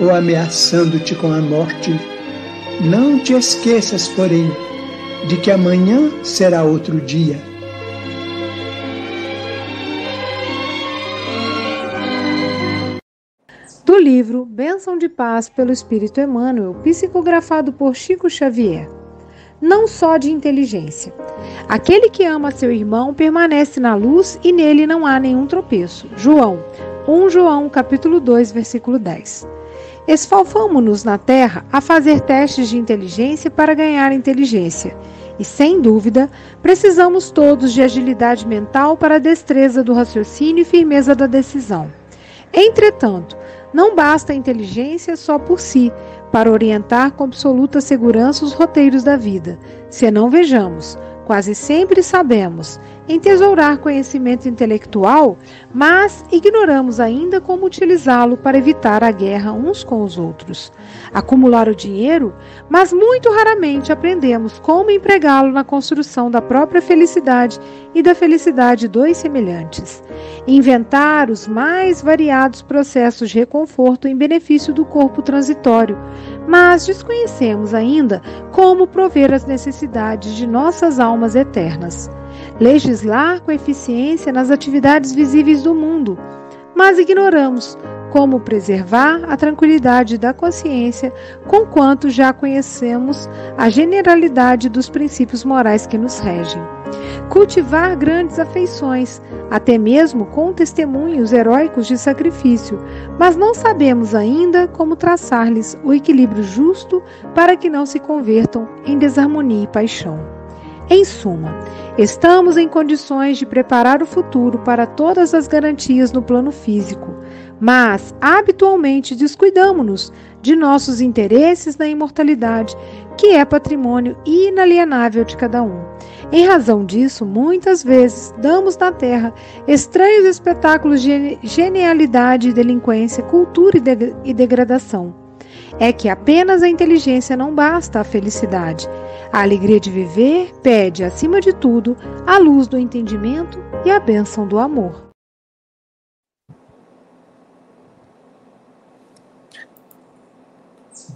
ou ameaçando-te com a morte. Não te esqueças, porém, de que amanhã será outro dia. Do livro Bênção de Paz pelo Espírito Emmanuel, psicografado por Chico Xavier não só de inteligência. Aquele que ama seu irmão permanece na luz e nele não há nenhum tropeço. João, 1 João, capítulo 2, versículo 10. Esfalfamo-nos na terra a fazer testes de inteligência para ganhar inteligência. E, sem dúvida, precisamos todos de agilidade mental para a destreza do raciocínio e firmeza da decisão. Entretanto, não basta a inteligência só por si, para orientar com absoluta segurança os roteiros da vida. Se não vejamos, quase sempre sabemos entesourar conhecimento intelectual, mas ignoramos ainda como utilizá-lo para evitar a guerra uns com os outros. Acumular o dinheiro, mas muito raramente aprendemos como empregá-lo na construção da própria felicidade e da felicidade dos semelhantes. Inventar os mais variados processos de reconforto em benefício do corpo transitório, mas desconhecemos ainda como prover as necessidades de nossas almas eternas legislar com eficiência nas atividades visíveis do mundo, mas ignoramos como preservar a tranquilidade da consciência, conquanto já conhecemos a generalidade dos princípios morais que nos regem. Cultivar grandes afeições, até mesmo com testemunhos heróicos de sacrifício, mas não sabemos ainda como traçar-lhes o equilíbrio justo para que não se convertam em desarmonia e paixão. Em suma, Estamos em condições de preparar o futuro para todas as garantias no plano físico, mas habitualmente descuidamos-nos de nossos interesses na imortalidade, que é patrimônio inalienável de cada um. Em razão disso, muitas vezes damos na terra estranhos espetáculos de genialidade, delinquência, cultura e degradação é que apenas a inteligência não basta à felicidade. A alegria de viver pede, acima de tudo, a luz do entendimento e a bênção do amor.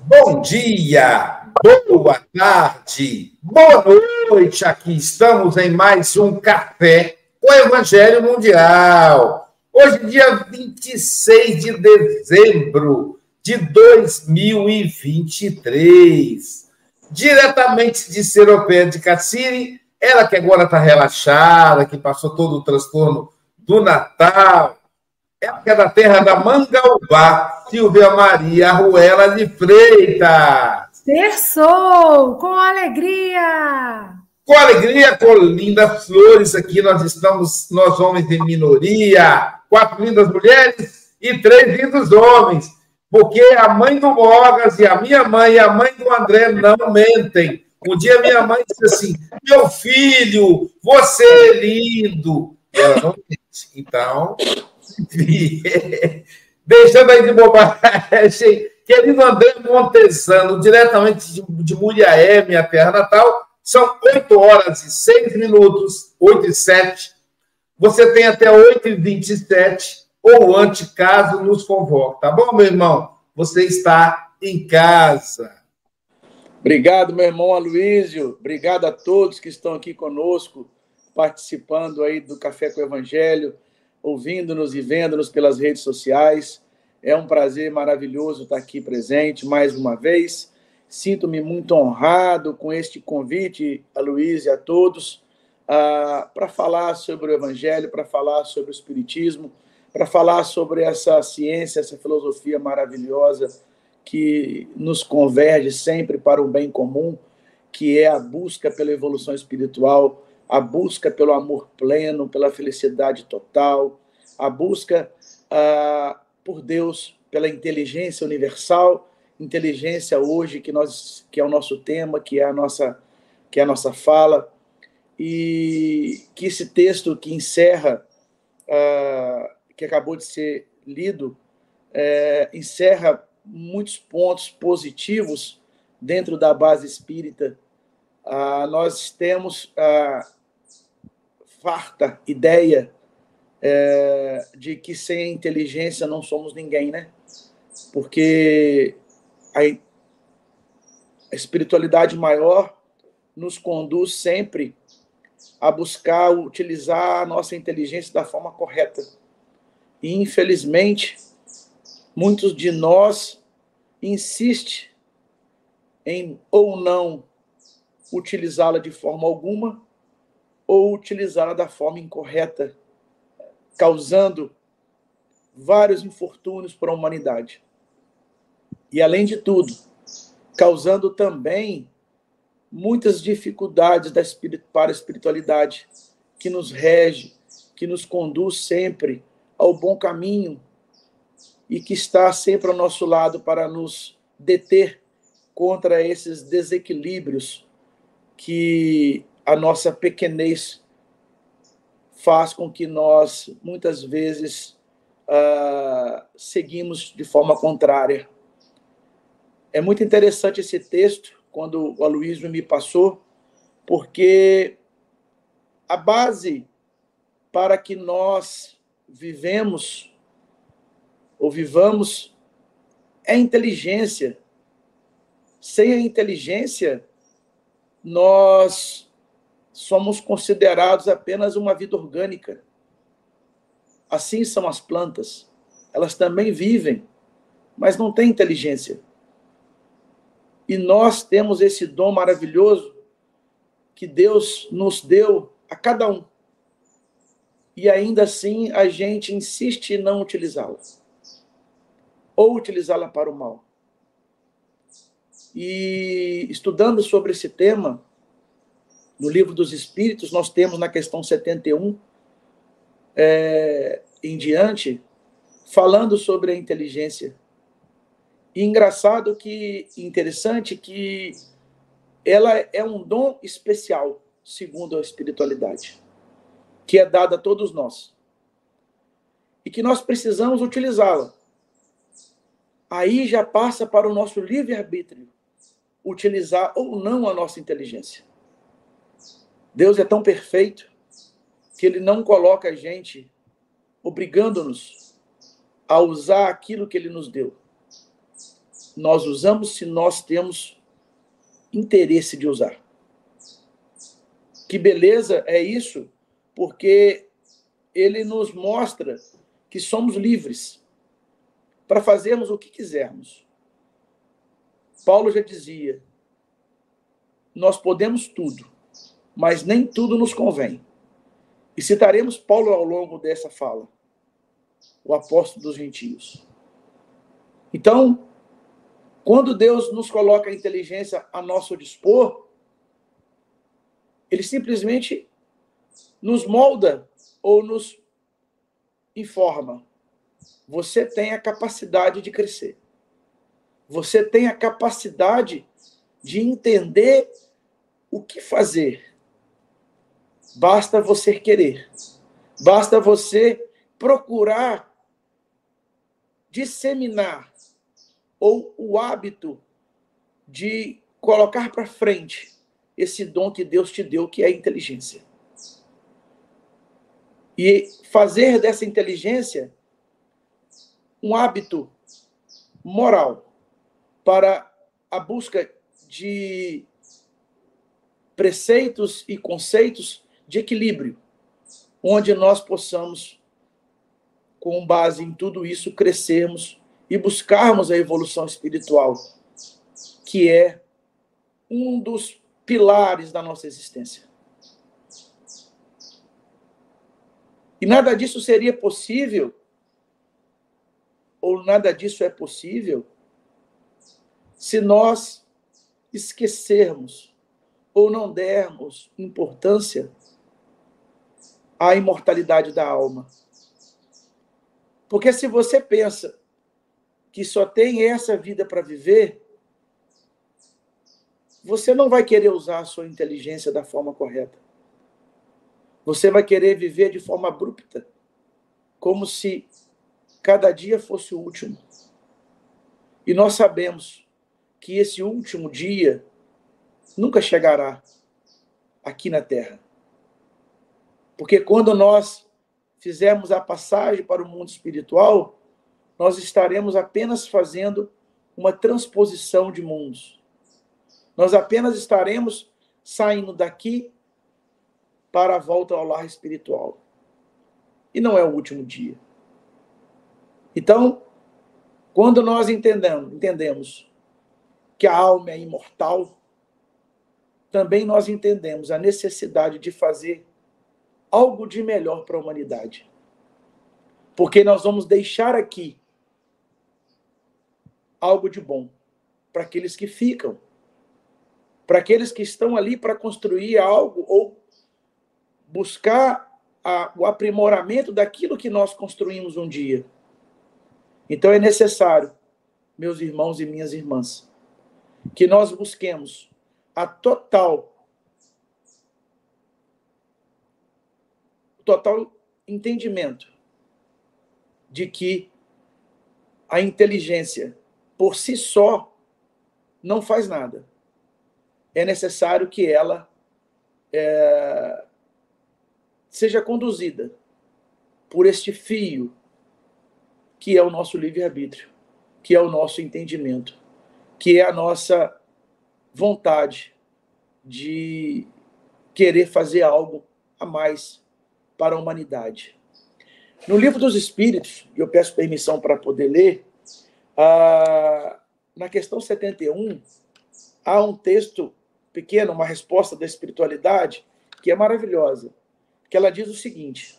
Bom dia, boa tarde, boa noite. Aqui estamos em mais um café com o Evangelho Mundial. Hoje, dia 26 de dezembro de 2023. Diretamente de Seropé de Cassiri, ela que agora está relaxada, que passou todo o transtorno do Natal, ela que é da terra da Mangaubá, Silvia Maria Ruela de Freitas. Terçou, com alegria! Com alegria, com lindas flores aqui, nós estamos, nós homens em minoria, quatro lindas mulheres e três lindos homens, porque a mãe do Mogas e a minha mãe e a mãe do André não mentem. Um dia minha mãe disse assim: Meu filho, você é lindo. Ela não mente. Então, deixando aí de bobagem, querido André Montesano, diretamente de, de Muriaé, minha terra natal, são 8 horas e 6 minutos, 8 e 7. Você tem até 8 e 27 ou antes, caso nos convoque, tá bom, meu irmão? Você está em casa. Obrigado, meu irmão Aloísio. Obrigado a todos que estão aqui conosco, participando aí do Café com o Evangelho, ouvindo-nos e vendo-nos pelas redes sociais. É um prazer maravilhoso estar aqui presente mais uma vez. Sinto-me muito honrado com este convite, a Luiz e a todos, uh, para falar sobre o Evangelho, para falar sobre o Espiritismo, para falar sobre essa ciência, essa filosofia maravilhosa que nos converge sempre para o bem comum, que é a busca pela evolução espiritual, a busca pelo amor pleno, pela felicidade total, a busca uh, por Deus, pela inteligência universal, inteligência hoje que nós que é o nosso tema, que é a nossa que é a nossa fala. E que esse texto que encerra uh, que acabou de ser lido uh, encerra muitos pontos positivos dentro da base espírita. Uh, nós temos a farta ideia é, de que sem inteligência não somos ninguém, né? Porque a, a espiritualidade maior nos conduz sempre a buscar utilizar a nossa inteligência da forma correta. E, infelizmente, muitos de nós insistem em ou não utilizá-la de forma alguma ou utilizá-la da forma incorreta, causando vários infortúnios para a humanidade. E, além de tudo, causando também muitas dificuldades da para a espiritualidade, que nos rege, que nos conduz sempre ao bom caminho e que está sempre ao nosso lado para nos deter contra esses desequilíbrios que a nossa pequenez faz com que nós, muitas vezes, uh, seguimos de forma contrária. É muito interessante esse texto, quando o Aloysio me passou, porque a base para que nós vivemos ou vivamos é inteligência. Sem a inteligência, nós somos considerados apenas uma vida orgânica. Assim são as plantas. Elas também vivem, mas não têm inteligência. E nós temos esse dom maravilhoso que Deus nos deu a cada um. E ainda assim a gente insiste em não utilizá-la. Ou utilizá-la para o mal. E estudando sobre esse tema, no livro dos Espíritos, nós temos na questão 71 é, em diante, falando sobre a inteligência. E engraçado que, interessante que ela é um dom especial, segundo a espiritualidade, que é dada a todos nós. E que nós precisamos utilizá-la. Aí já passa para o nosso livre-arbítrio utilizar ou não a nossa inteligência. Deus é tão perfeito que ele não coloca a gente obrigando-nos a usar aquilo que ele nos deu. nós usamos se nós temos interesse de usar. Que beleza é isso, porque ele nos mostra que somos livres para fazermos o que quisermos. Paulo já dizia: nós podemos tudo, mas nem tudo nos convém. E citaremos Paulo ao longo dessa fala, o apóstolo dos gentios. Então, quando Deus nos coloca a inteligência a nosso dispor, ele simplesmente nos molda ou nos informa. Você tem a capacidade de crescer. Você tem a capacidade de entender o que fazer. Basta você querer. Basta você procurar disseminar ou o hábito de colocar para frente esse dom que Deus te deu, que é a inteligência. E fazer dessa inteligência um hábito moral para a busca de preceitos e conceitos de equilíbrio, onde nós possamos, com base em tudo isso, crescermos e buscarmos a evolução espiritual, que é um dos pilares da nossa existência. E nada disso seria possível, ou nada disso é possível, se nós esquecermos ou não dermos importância à imortalidade da alma. Porque se você pensa que só tem essa vida para viver, você não vai querer usar a sua inteligência da forma correta. Você vai querer viver de forma abrupta, como se cada dia fosse o último. E nós sabemos que esse último dia nunca chegará aqui na Terra. Porque quando nós fizermos a passagem para o mundo espiritual, nós estaremos apenas fazendo uma transposição de mundos. Nós apenas estaremos saindo daqui para a volta ao lar espiritual. E não é o último dia. Então, quando nós entendemos, entendemos que a alma é imortal, também nós entendemos a necessidade de fazer algo de melhor para a humanidade. Porque nós vamos deixar aqui algo de bom para aqueles que ficam, para aqueles que estão ali para construir algo ou buscar a, o aprimoramento daquilo que nós construímos um dia. Então é necessário, meus irmãos e minhas irmãs, que nós busquemos a total total entendimento de que a inteligência por si só não faz nada. É necessário que ela é, seja conduzida por este fio que é o nosso livre-arbítrio, que é o nosso entendimento, que é a nossa vontade de querer fazer algo a mais para a humanidade. No livro dos Espíritos, e eu peço permissão para poder ler, ah, na questão 71, há um texto pequeno, uma resposta da espiritualidade, que é maravilhosa que ela diz o seguinte: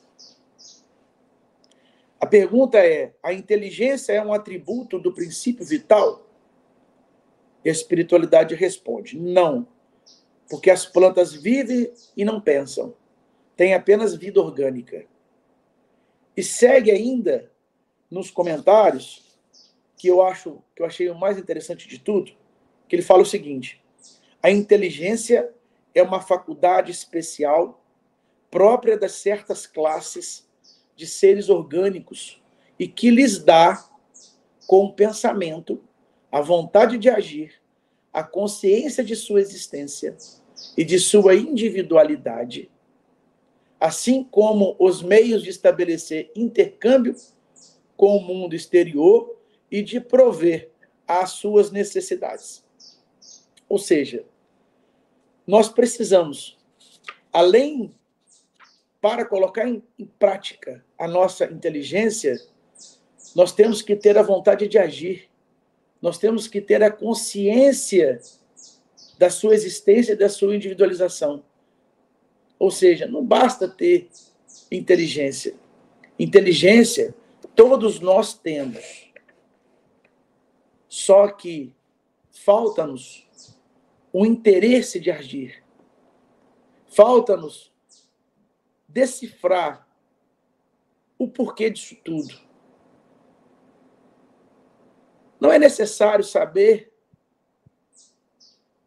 a pergunta é: a inteligência é um atributo do princípio vital? E a espiritualidade responde: não, porque as plantas vivem e não pensam, têm apenas vida orgânica. E segue ainda nos comentários que eu acho que eu achei o mais interessante de tudo, que ele fala o seguinte: a inteligência é uma faculdade especial própria das certas classes de seres orgânicos e que lhes dá, com o pensamento, a vontade de agir, a consciência de sua existência e de sua individualidade, assim como os meios de estabelecer intercâmbio com o mundo exterior e de prover às suas necessidades. Ou seja, nós precisamos, além para colocar em, em prática a nossa inteligência, nós temos que ter a vontade de agir. Nós temos que ter a consciência da sua existência e da sua individualização. Ou seja, não basta ter inteligência. Inteligência todos nós temos. Só que falta-nos o interesse de agir. Falta-nos decifrar o porquê disso tudo. Não é necessário saber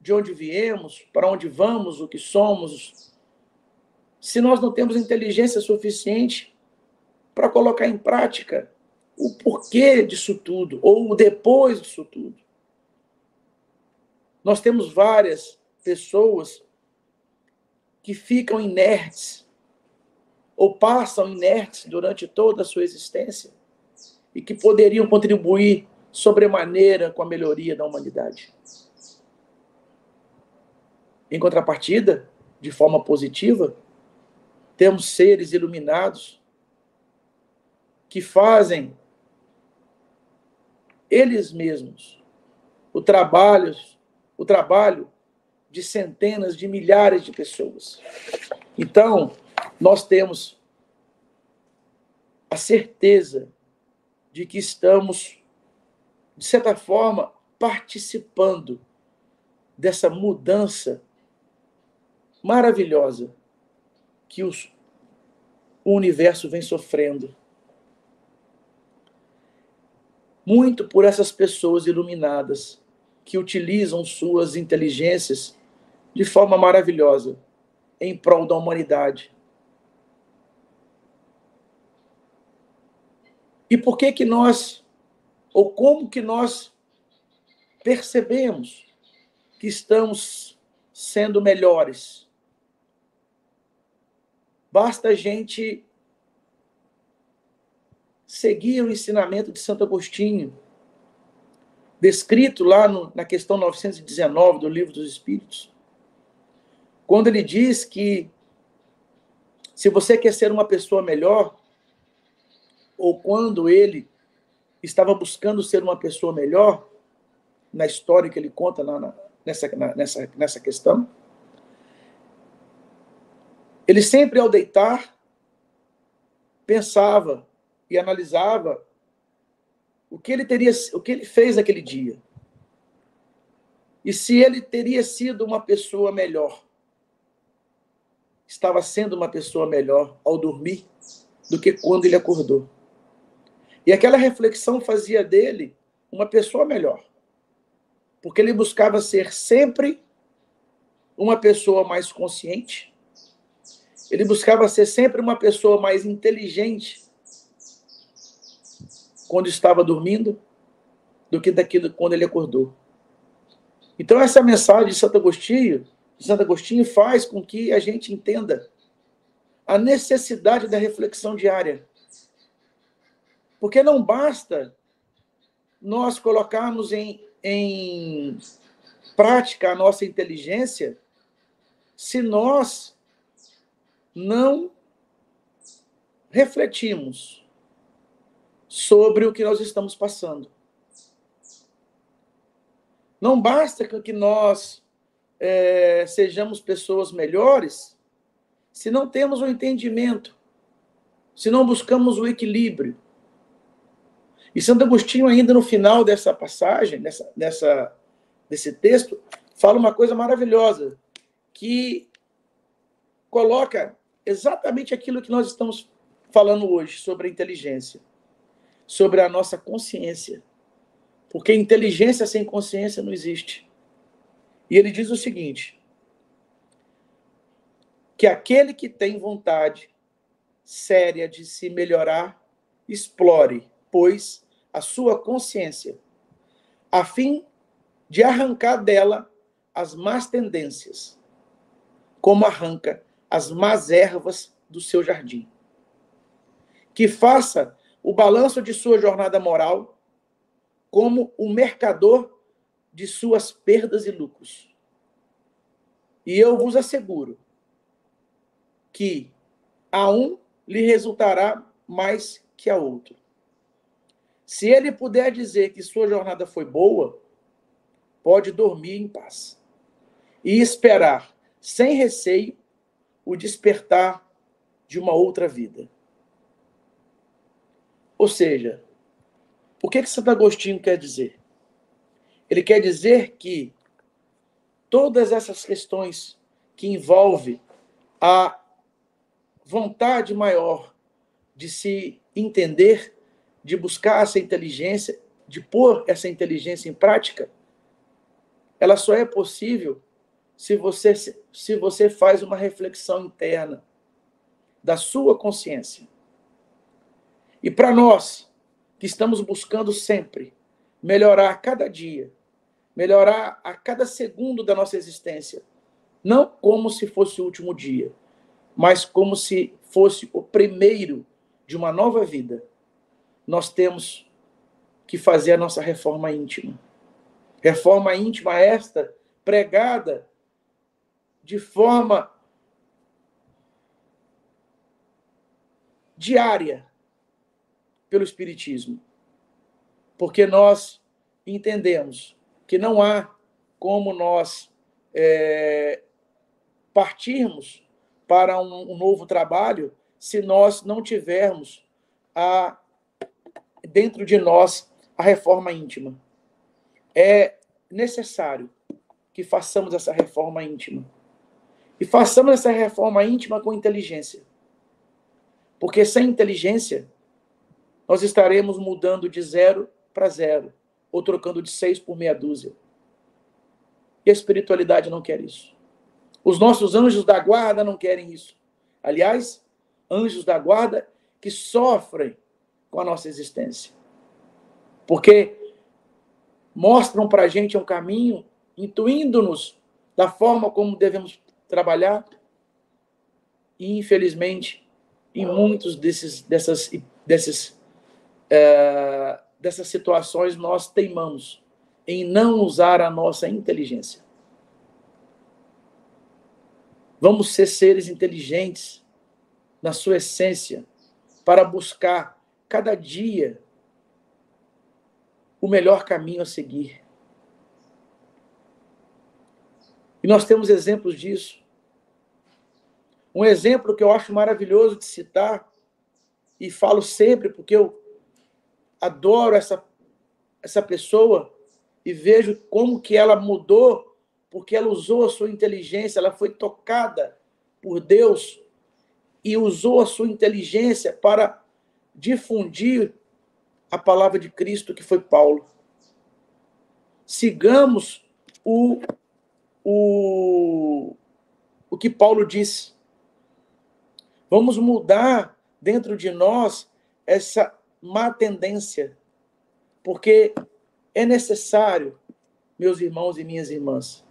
de onde viemos, para onde vamos, o que somos, se nós não temos inteligência suficiente para colocar em prática o porquê disso tudo, ou o depois disso tudo. Nós temos várias pessoas que ficam inertes, ou passam inertes durante toda a sua existência, e que poderiam contribuir sobremaneira com a melhoria da humanidade. Em contrapartida, de forma positiva, temos seres iluminados que fazem eles mesmos o trabalho, o trabalho de centenas de milhares de pessoas. Então, nós temos a certeza de que estamos, de certa forma, participando dessa mudança maravilhosa que os, o universo vem sofrendo muito por essas pessoas iluminadas que utilizam suas inteligências de forma maravilhosa em prol da humanidade. E por que que nós ou como que nós percebemos que estamos sendo melhores? Basta a gente seguia o ensinamento de Santo Agostinho, descrito lá no, na questão 919 do Livro dos Espíritos, quando ele diz que se você quer ser uma pessoa melhor, ou quando ele estava buscando ser uma pessoa melhor, na história que ele conta na, nessa, na, nessa, nessa questão, ele sempre ao deitar pensava e analisava o que ele teria, o que ele fez naquele dia. E se ele teria sido uma pessoa melhor. Estava sendo uma pessoa melhor ao dormir do que quando ele acordou. E aquela reflexão fazia dele uma pessoa melhor. Porque ele buscava ser sempre uma pessoa mais consciente. Ele buscava ser sempre uma pessoa mais inteligente quando estava dormindo do que daquilo quando ele acordou. Então essa mensagem de Santo Agostinho, de Santo Agostinho faz com que a gente entenda a necessidade da reflexão diária. Porque não basta nós colocarmos em, em prática a nossa inteligência se nós não refletimos sobre o que nós estamos passando. Não basta que nós é, sejamos pessoas melhores se não temos o um entendimento, se não buscamos o equilíbrio. E Santo Agostinho, ainda no final dessa passagem, nessa, nessa, desse texto, fala uma coisa maravilhosa, que coloca exatamente aquilo que nós estamos falando hoje sobre a inteligência sobre a nossa consciência. Porque inteligência sem consciência não existe. E ele diz o seguinte: que aquele que tem vontade séria de se melhorar, explore, pois, a sua consciência, a fim de arrancar dela as más tendências, como arranca as más ervas do seu jardim. Que faça o balanço de sua jornada moral como o mercador de suas perdas e lucros. E eu vos asseguro que a um lhe resultará mais que a outro. Se ele puder dizer que sua jornada foi boa, pode dormir em paz e esperar, sem receio, o despertar de uma outra vida. Ou seja, o que, que Santo Agostinho quer dizer? Ele quer dizer que todas essas questões que envolvem a vontade maior de se entender, de buscar essa inteligência, de pôr essa inteligência em prática, ela só é possível se você, se você faz uma reflexão interna da sua consciência. E para nós, que estamos buscando sempre melhorar a cada dia, melhorar a cada segundo da nossa existência, não como se fosse o último dia, mas como se fosse o primeiro de uma nova vida, nós temos que fazer a nossa reforma íntima. Reforma íntima esta pregada de forma diária pelo Espiritismo. Porque nós entendemos que não há como nós é, partirmos para um, um novo trabalho se nós não tivermos a, dentro de nós a reforma íntima. É necessário que façamos essa reforma íntima. E façamos essa reforma íntima com inteligência. Porque sem inteligência, nós estaremos mudando de zero para zero, ou trocando de seis por meia dúzia. E a espiritualidade não quer isso. Os nossos anjos da guarda não querem isso. Aliás, anjos da guarda que sofrem com a nossa existência. Porque mostram para a gente um caminho, intuindo-nos da forma como devemos trabalhar. E, infelizmente, em muitos desses, dessas, desses, é, dessas situações, nós teimamos em não usar a nossa inteligência. Vamos ser seres inteligentes na sua essência para buscar cada dia o melhor caminho a seguir. E nós temos exemplos disso. Um exemplo que eu acho maravilhoso de citar, e falo sempre porque eu adoro essa, essa pessoa e vejo como que ela mudou, porque ela usou a sua inteligência, ela foi tocada por Deus e usou a sua inteligência para difundir a palavra de Cristo, que foi Paulo. Sigamos o, o, o que Paulo disse. Vamos mudar dentro de nós essa má tendência, porque é necessário, meus irmãos e minhas irmãs,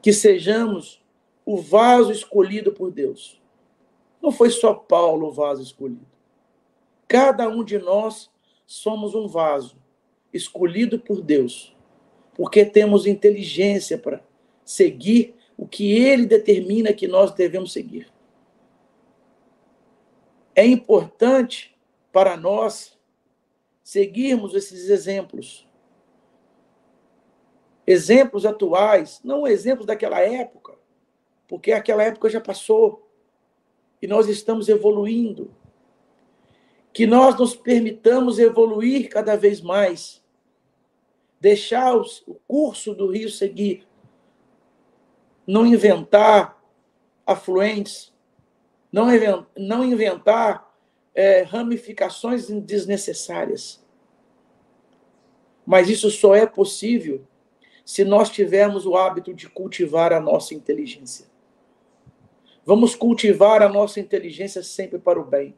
que sejamos o vaso escolhido por Deus. Não foi só Paulo o vaso escolhido. Cada um de nós somos um vaso escolhido por Deus, porque temos inteligência para seguir o que ele determina que nós devemos seguir. É importante para nós seguirmos esses exemplos. Exemplos atuais, não exemplos daquela época, porque aquela época já passou e nós estamos evoluindo que nós nos permitamos evoluir cada vez mais, deixar o curso do rio seguir, não inventar afluentes, não, não inventar é, ramificações desnecessárias. Mas isso só é possível se nós tivermos o hábito de cultivar a nossa inteligência. Vamos cultivar a nossa inteligência sempre para o bem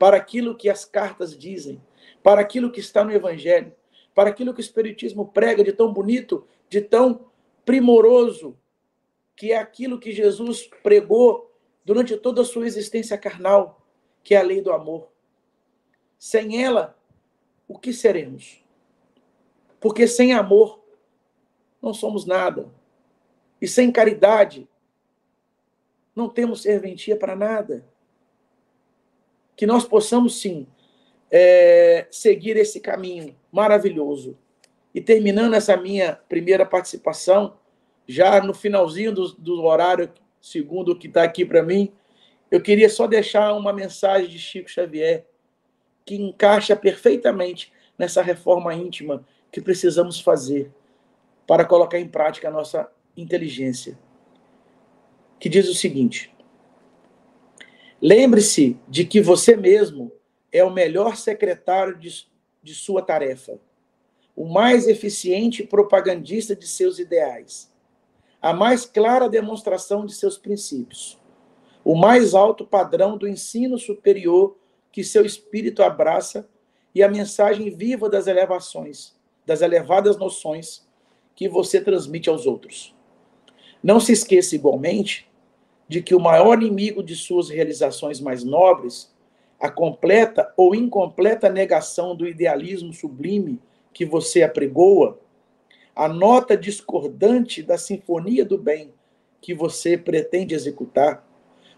para aquilo que as cartas dizem, para aquilo que está no Evangelho, para aquilo que o Espiritismo prega de tão bonito, de tão primoroso, que é aquilo que Jesus pregou durante toda a sua existência carnal, que é a lei do amor. Sem ela, o que seremos? Porque sem amor não somos nada. E sem caridade não temos serventia para nada. Que nós possamos, sim, é, seguir esse caminho maravilhoso. E terminando essa minha primeira participação, já no finalzinho do, do horário, segundo o que está aqui para mim, eu queria só deixar uma mensagem de Chico Xavier que encaixa perfeitamente nessa reforma íntima que precisamos fazer para colocar em prática a nossa inteligência. Que diz o seguinte: Lembre-se de que você mesmo é o melhor secretário de, de sua tarefa, o mais eficiente propagandista de seus ideais, a mais clara demonstração de seus princípios, o mais alto padrão do ensino superior que seu espírito abraça e a mensagem viva das elevações, das elevadas noções que você transmite aos outros. Não se esqueça igualmente de que o maior inimigo de suas realizações mais nobres, a completa ou incompleta negação do idealismo sublime que você apregoa, a nota discordante da sinfonia do bem que você pretende executar,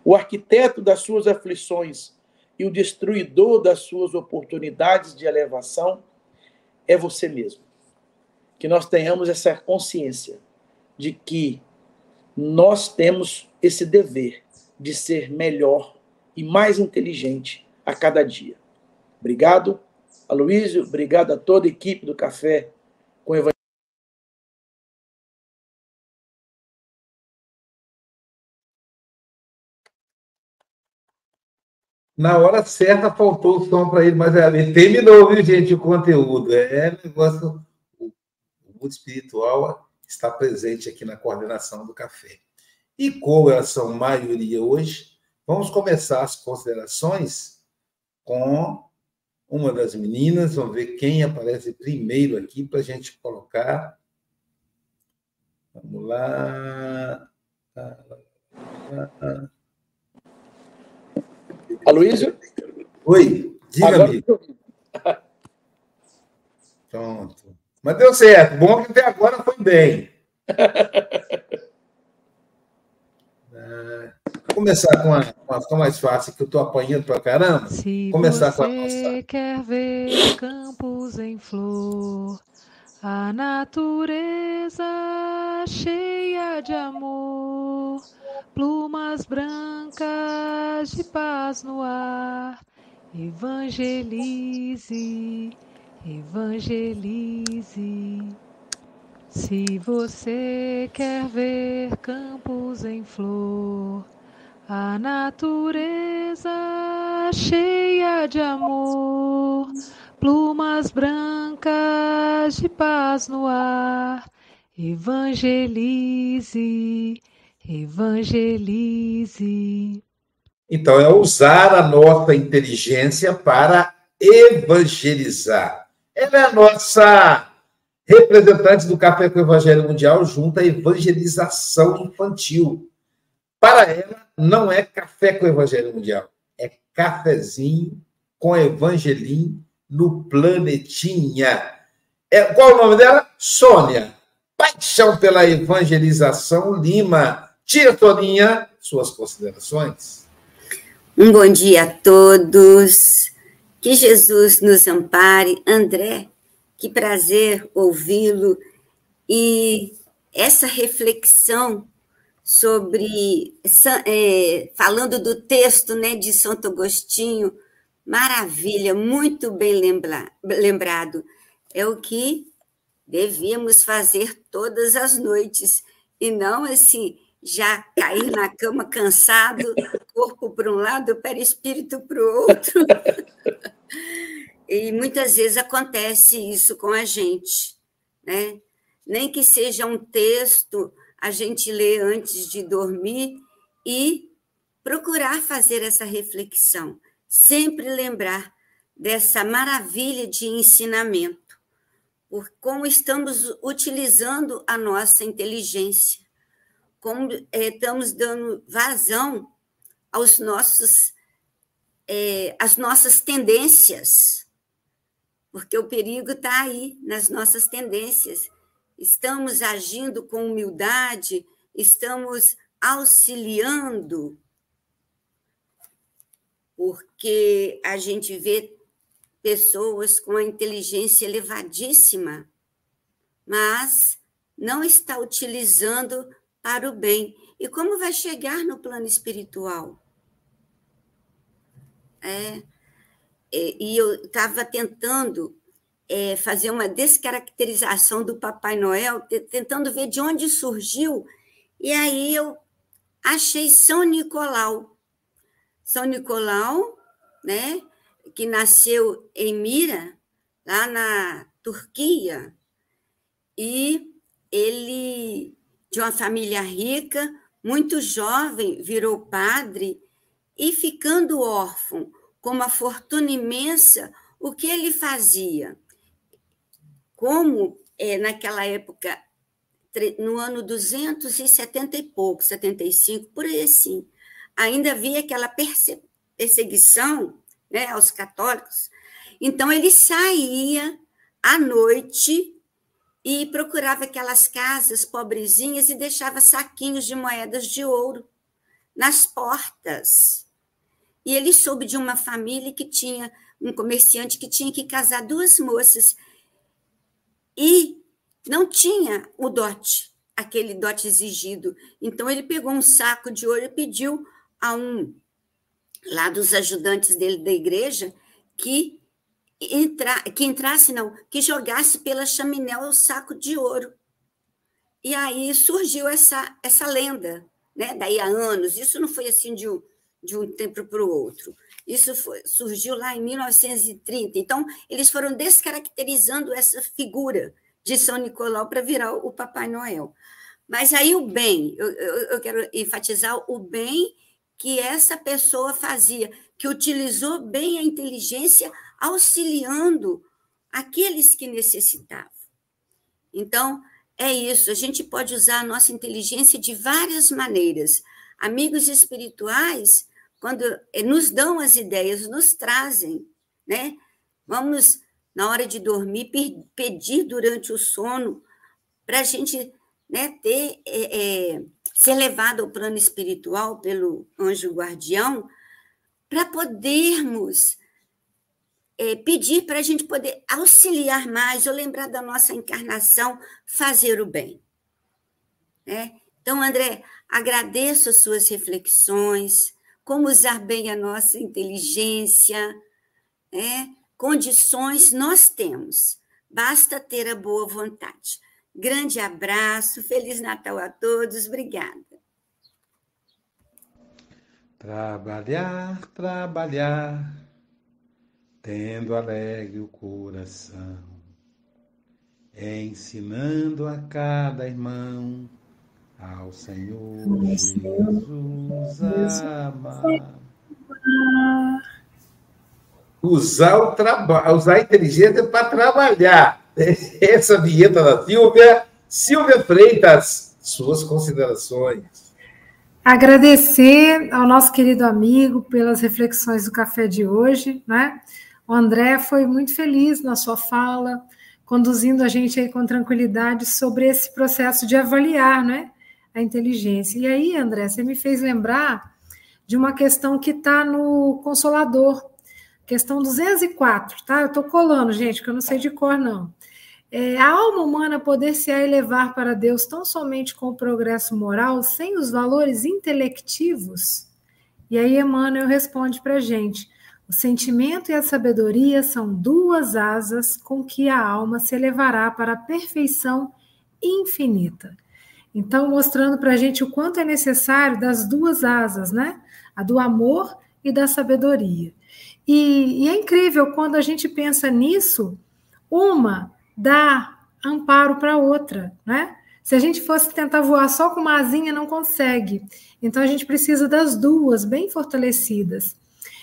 o arquiteto das suas aflições e o destruidor das suas oportunidades de elevação é você mesmo. Que nós tenhamos essa consciência de que nós temos esse dever de ser melhor e mais inteligente a cada dia. Obrigado, Aloysio, obrigado a toda a equipe do Café com Evangelho. Na hora certa faltou o som para ele, mas ele terminou, viu, gente, o conteúdo. É negócio. O espiritual está presente aqui na coordenação do café. E como elas são maioria hoje, vamos começar as considerações com uma das meninas. Vamos ver quem aparece primeiro aqui para a gente colocar. Vamos lá. Aloysio? Oi, diga-me. Pronto. Mas deu certo. Bom que até agora foi bem. Vou começar com a, com a ficar mais fácil, que eu estou apanhando para caramba. Se começar você com a nossa. quer ver campos em flor, a natureza cheia de amor, plumas brancas de paz no ar, evangelize, evangelize. Se você quer ver campos em flor, a natureza cheia de amor, plumas brancas de paz no ar, evangelize, evangelize. Então, é usar a nossa inteligência para evangelizar. Ela é a nossa representante do Café com o Evangelho Mundial junto à evangelização infantil. Para ela, não é café com o Evangelho Mundial, é cafezinho com evangelim no planetinha. É, qual o nome dela? Sônia. Paixão pela evangelização Lima. Tia Toninha, suas considerações. Um bom dia a todos. Que Jesus nos ampare. André, que prazer ouvi-lo. E essa reflexão sobre é, falando do texto né, de Santo Agostinho, maravilha, muito bem lembra, lembrado. É o que devíamos fazer todas as noites, e não assim, já cair na cama cansado, corpo para um lado, perispírito para o outro. e muitas vezes acontece isso com a gente, né? Nem que seja um texto a gente lê antes de dormir e procurar fazer essa reflexão, sempre lembrar dessa maravilha de ensinamento, por como estamos utilizando a nossa inteligência, como é, estamos dando vazão aos nossos, é, às nossas tendências, porque o perigo está aí nas nossas tendências. Estamos agindo com humildade, estamos auxiliando, porque a gente vê pessoas com a inteligência elevadíssima, mas não está utilizando para o bem. E como vai chegar no plano espiritual? É, e eu estava tentando é, fazer uma descaracterização do Papai Noel, tentando ver de onde surgiu, e aí eu achei São Nicolau. São Nicolau, né, que nasceu em Mira, lá na Turquia, e ele, de uma família rica, muito jovem, virou padre, e ficando órfão, com uma fortuna imensa, o que ele fazia? Como é, naquela época, no ano 270 e pouco, 75, por aí assim, ainda havia aquela perseguição né, aos católicos, então ele saía à noite e procurava aquelas casas pobrezinhas e deixava saquinhos de moedas de ouro nas portas. E ele soube de uma família que tinha um comerciante que tinha que casar duas moças e não tinha o dote, aquele dote exigido. Então ele pegou um saco de ouro e pediu a um lá dos ajudantes dele da igreja que que entrasse não, que jogasse pela chaminé o saco de ouro. E aí surgiu essa essa lenda, né? Daí há anos. Isso não foi assim de um, de um tempo para o outro. Isso foi, surgiu lá em 1930. Então, eles foram descaracterizando essa figura de São Nicolau para virar o Papai Noel. Mas aí o bem, eu, eu, eu quero enfatizar o bem que essa pessoa fazia, que utilizou bem a inteligência auxiliando aqueles que necessitavam. Então, é isso, a gente pode usar a nossa inteligência de várias maneiras. Amigos espirituais quando nos dão as ideias, nos trazem, né? Vamos, na hora de dormir, pedir durante o sono para a gente né, ter, é, é, ser levado ao plano espiritual pelo anjo guardião, para podermos é, pedir para a gente poder auxiliar mais, ou lembrar da nossa encarnação, fazer o bem. Né? Então, André, agradeço as suas reflexões, como usar bem a nossa inteligência, né? condições nós temos, basta ter a boa vontade. Grande abraço, Feliz Natal a todos, obrigada. Trabalhar, trabalhar, tendo alegre o coração, ensinando a cada irmão ao Senhor Jesus amar. Usar, o traba... Usar a inteligência para trabalhar. Essa vinheta da Silvia. Silvia Freitas, suas considerações. Agradecer ao nosso querido amigo pelas reflexões do café de hoje, né? O André foi muito feliz na sua fala, conduzindo a gente aí com tranquilidade sobre esse processo de avaliar, né? a inteligência. E aí, André, você me fez lembrar de uma questão que está no Consolador, questão 204, tá? Eu estou colando, gente, porque eu não sei de cor, não. É, a alma humana poder-se elevar para Deus tão somente com o progresso moral, sem os valores intelectivos? E aí Emmanuel responde para a gente: o sentimento e a sabedoria são duas asas com que a alma se elevará para a perfeição infinita. Então, mostrando para a gente o quanto é necessário das duas asas, né? A do amor e da sabedoria. E, e é incrível quando a gente pensa nisso, uma dá amparo para a outra, né? Se a gente fosse tentar voar só com uma asinha, não consegue. Então a gente precisa das duas, bem fortalecidas.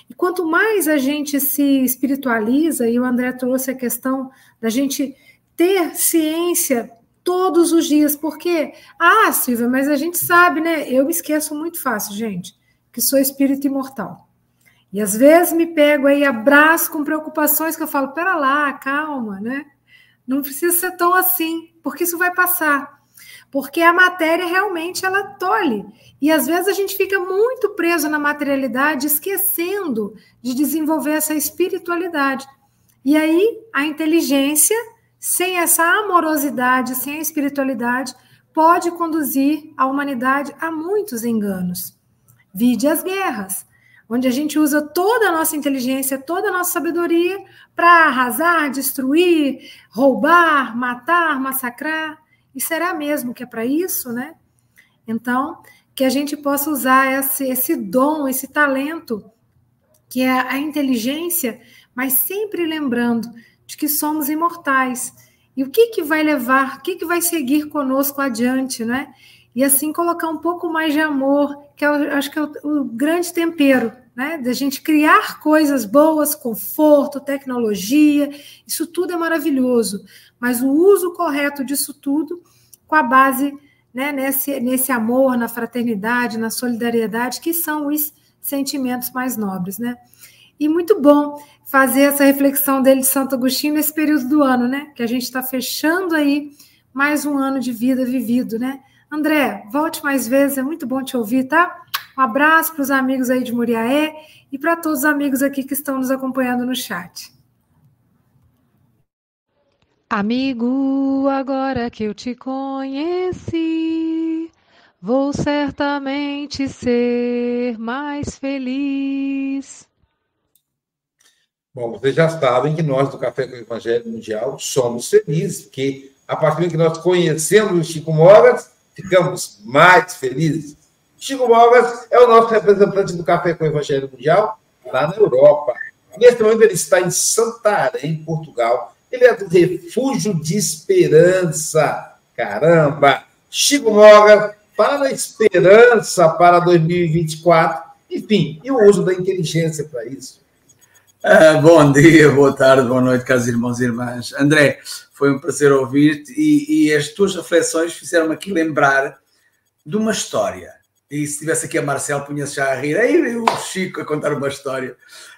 E quanto mais a gente se espiritualiza, e o André trouxe a questão da gente ter ciência todos os dias, porque, ah, Silvia, mas a gente sabe, né? Eu me esqueço muito fácil, gente, que sou espírito imortal. E às vezes me pego aí, abraço com preocupações que eu falo, pera lá, calma, né? Não precisa ser tão assim, porque isso vai passar. Porque a matéria realmente ela tolhe. E às vezes a gente fica muito preso na materialidade, esquecendo de desenvolver essa espiritualidade. E aí a inteligência, sem essa amorosidade, sem a espiritualidade, pode conduzir a humanidade a muitos enganos. Vide as guerras, onde a gente usa toda a nossa inteligência, toda a nossa sabedoria para arrasar, destruir, roubar, matar, massacrar. E será mesmo que é para isso, né? Então, que a gente possa usar esse, esse dom, esse talento, que é a inteligência, mas sempre lembrando de que somos imortais. E o que, que vai levar, o que, que vai seguir conosco adiante, né? E assim colocar um pouco mais de amor, que eu acho que é o, o grande tempero, né? Da gente criar coisas boas, conforto, tecnologia, isso tudo é maravilhoso. Mas o uso correto disso tudo, com a base né, nesse, nesse amor, na fraternidade, na solidariedade, que são os sentimentos mais nobres, né? E muito bom fazer essa reflexão dele de Santo Agostinho nesse período do ano, né? Que a gente está fechando aí mais um ano de vida vivido, né? André, volte mais vezes, é muito bom te ouvir, tá? Um abraço para os amigos aí de Muriaé e para todos os amigos aqui que estão nos acompanhando no chat. Amigo, agora que eu te conheci, vou certamente ser mais feliz. Bom, vocês já sabem que nós do Café com o Evangelho Mundial somos felizes, porque a partir do que nós conhecemos o Chico Mogas, ficamos mais felizes. Chico Mogas é o nosso representante do Café com o Evangelho Mundial lá na Europa. Neste momento ele está em Santarém, Portugal, ele é do Refúgio de Esperança. Caramba! Chico Moga, para a esperança para 2024. Enfim, e o uso da inteligência para isso. Ah, bom dia, boa tarde, boa noite, caros irmãos e irmãs. André, foi um prazer ouvir-te e, e, as tuas reflexões fizeram-me aqui lembrar de uma história. E se tivesse aqui a Marcel, punha-se já a rir. Aí o Chico a contar uma história.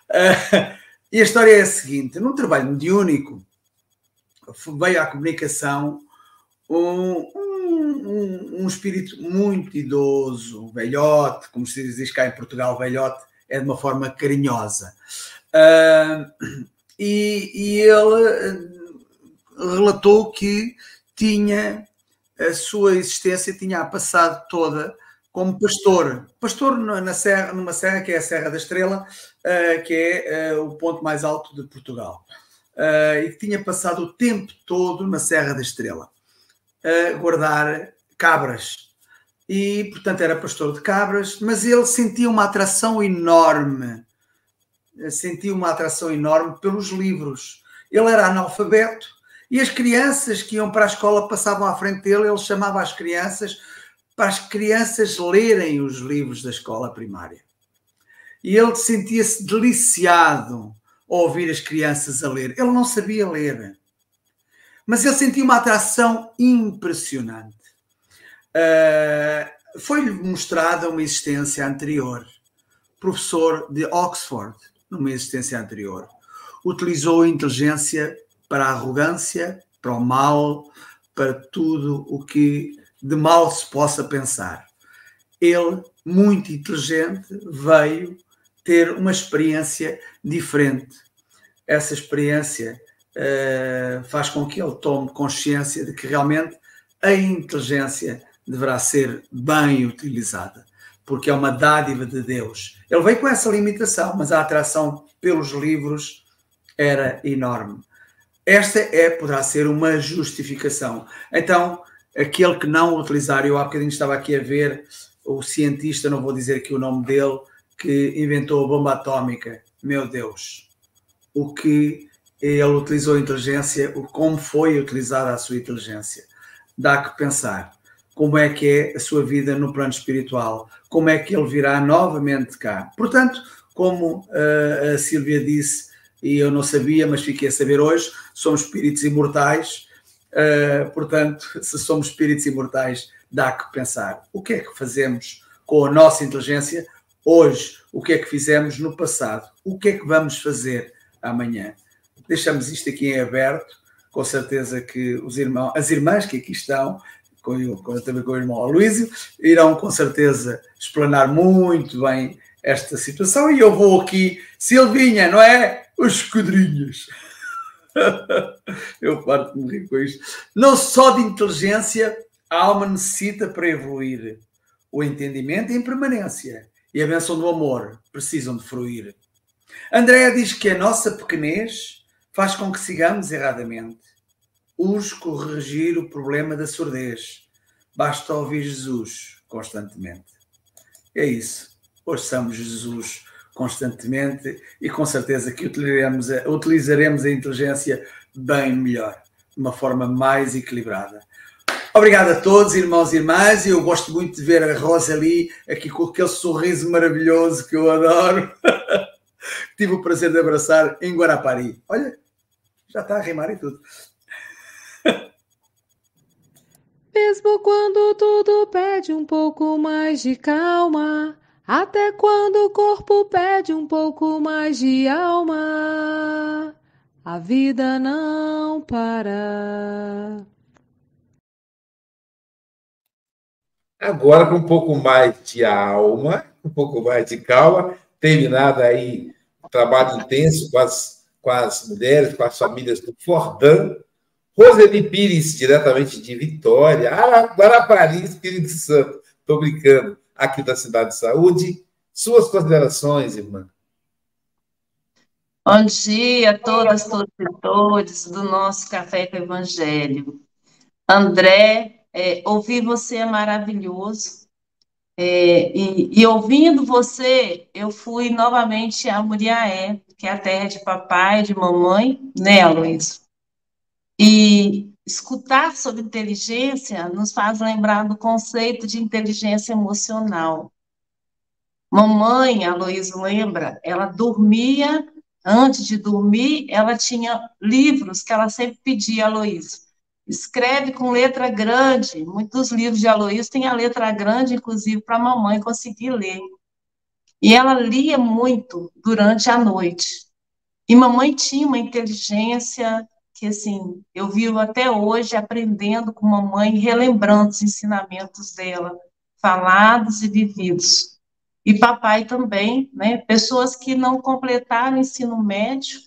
Uh, e a história é a seguinte: num trabalho mediúnico, veio à comunicação um, um, um, espírito muito idoso, velhote, como se diz cá em Portugal, velhote é de uma forma carinhosa. Uh, e, e, ele ah, relatou que tinha a sua existência tinha passado toda como pastor, pastor na serra, numa serra que é a Serra da Estrela, uh, que é uh, o ponto mais alto de Portugal uh, e que tinha passado o tempo todo na Serra da Estrela a guardar cabras. E, portanto, era pastor de cabras, mas ele sentia uma atração enorme, sentia uma atração enorme pelos livros. Ele era analfabeto e as crianças que iam para a escola passavam à frente dele, ele chamava as crianças para as crianças lerem os livros da escola primária. E ele sentia-se deliciado ouvir as crianças a ler. Ele não sabia ler, mas ele sentia uma atração impressionante. Uh, Foi-lhe mostrada uma existência anterior. Professor de Oxford, numa existência anterior, utilizou a inteligência para a arrogância, para o mal, para tudo o que de mal se possa pensar. Ele, muito inteligente, veio ter uma experiência diferente. Essa experiência uh, faz com que ele tome consciência de que realmente a inteligência deverá ser bem utilizada, porque é uma dádiva de Deus. Ele veio com essa limitação, mas a atração pelos livros era enorme. Esta é, poderá ser uma justificação. Então, aquele que não utilizar, eu há bocadinho estava aqui a ver o cientista, não vou dizer aqui o nome dele, que inventou a bomba atómica. Meu Deus, o que ele utilizou a inteligência, como foi utilizada a sua inteligência. Dá que pensar como é que é a sua vida no plano espiritual, como é que ele virá novamente cá. Portanto, como uh, a Silvia disse, e eu não sabia, mas fiquei a saber hoje, somos espíritos imortais. Uh, portanto, se somos espíritos imortais, dá que pensar o que é que fazemos com a nossa inteligência hoje o que é que fizemos no passado, o que é que vamos fazer amanhã. Deixamos isto aqui em aberto, com certeza que os irmãos, as irmãs que aqui estão, com, com, também com o irmão Aloísio, irão com certeza explanar muito bem esta situação e eu vou aqui, Silvinha, não é? Os esquadrinhos. eu parto-me rir com isto. Não só de inteligência a alma necessita para evoluir. O entendimento e a impermanência e a bênção do amor precisam de fruir. Andréa diz que a nossa pequenez faz com que sigamos erradamente. Urge corrigir o problema da surdez. Basta ouvir Jesus constantemente. É isso. Ouçamos Jesus constantemente e com certeza que utilizaremos a, utilizaremos a inteligência bem melhor, de uma forma mais equilibrada. Obrigado a todos, irmãos e irmãs. Eu gosto muito de ver a Rosalie aqui com aquele sorriso maravilhoso que eu adoro. Tive o prazer de abraçar em Guarapari. Olha, já está a rimar e tudo. Mesmo quando tudo pede um pouco mais de calma, até quando o corpo pede um pouco mais de alma, a vida não para. Agora, com um pouco mais de alma, um pouco mais de calma, terminado aí o trabalho intenso com as, com as mulheres, com as famílias do Fordan. Roseli Pires, diretamente de Vitória, Guarapari, Espírito Santo. Estou brincando, aqui da Cidade de Saúde. Suas considerações, irmã? Bom dia a todas, todos e todos do nosso Café com Evangelho. André, é, ouvir você é maravilhoso. É, e, e, ouvindo você, eu fui novamente a Muriaé, que é a terra de papai, de mamãe, né, Luiz? E escutar sobre inteligência nos faz lembrar do conceito de inteligência emocional. Mamãe, a Luiz lembra, ela dormia, antes de dormir, ela tinha livros que ela sempre pedia a Luiz escreve com letra grande. Muitos livros de Aloysio têm a letra grande, inclusive, para a mamãe conseguir ler. E ela lia muito durante a noite. E mamãe tinha uma inteligência que, assim, eu vivo até hoje aprendendo com mamãe, relembrando os ensinamentos dela, falados e vividos. E papai também, né? Pessoas que não completaram o ensino médio,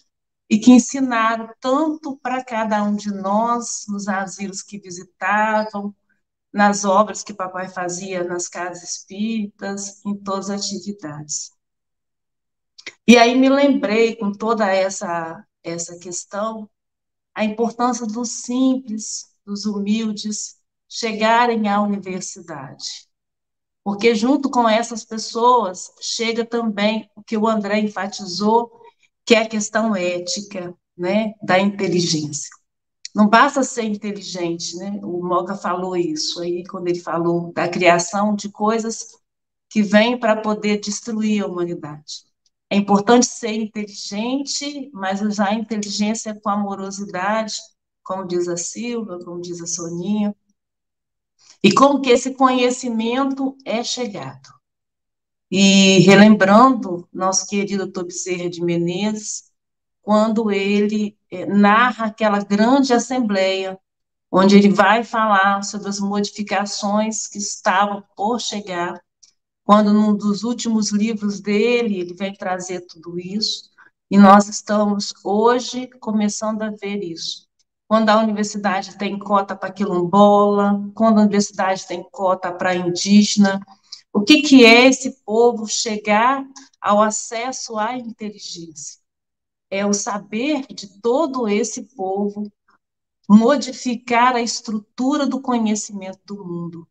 e que ensinaram tanto para cada um de nós, nos asilos que visitavam, nas obras que papai fazia nas casas espíritas, em todas as atividades. E aí me lembrei, com toda essa, essa questão, a importância dos simples, dos humildes, chegarem à universidade. Porque junto com essas pessoas chega também o que o André enfatizou, que é a questão ética, né, da inteligência. Não basta ser inteligente, né? O Moga falou isso aí quando ele falou da criação de coisas que vêm para poder destruir a humanidade. É importante ser inteligente, mas usar a inteligência com amorosidade, como diz a Silva, como diz a Soninha, e como que esse conhecimento é chegado. E relembrando nosso querido Tobserra de Menezes, quando ele eh, narra aquela grande assembleia, onde ele vai falar sobre as modificações que estavam por chegar, quando num dos últimos livros dele, ele vem trazer tudo isso, e nós estamos hoje começando a ver isso. Quando a universidade tem cota para quilombola, quando a universidade tem cota para indígena, o que, que é esse povo chegar ao acesso à inteligência? É o saber de todo esse povo modificar a estrutura do conhecimento do mundo.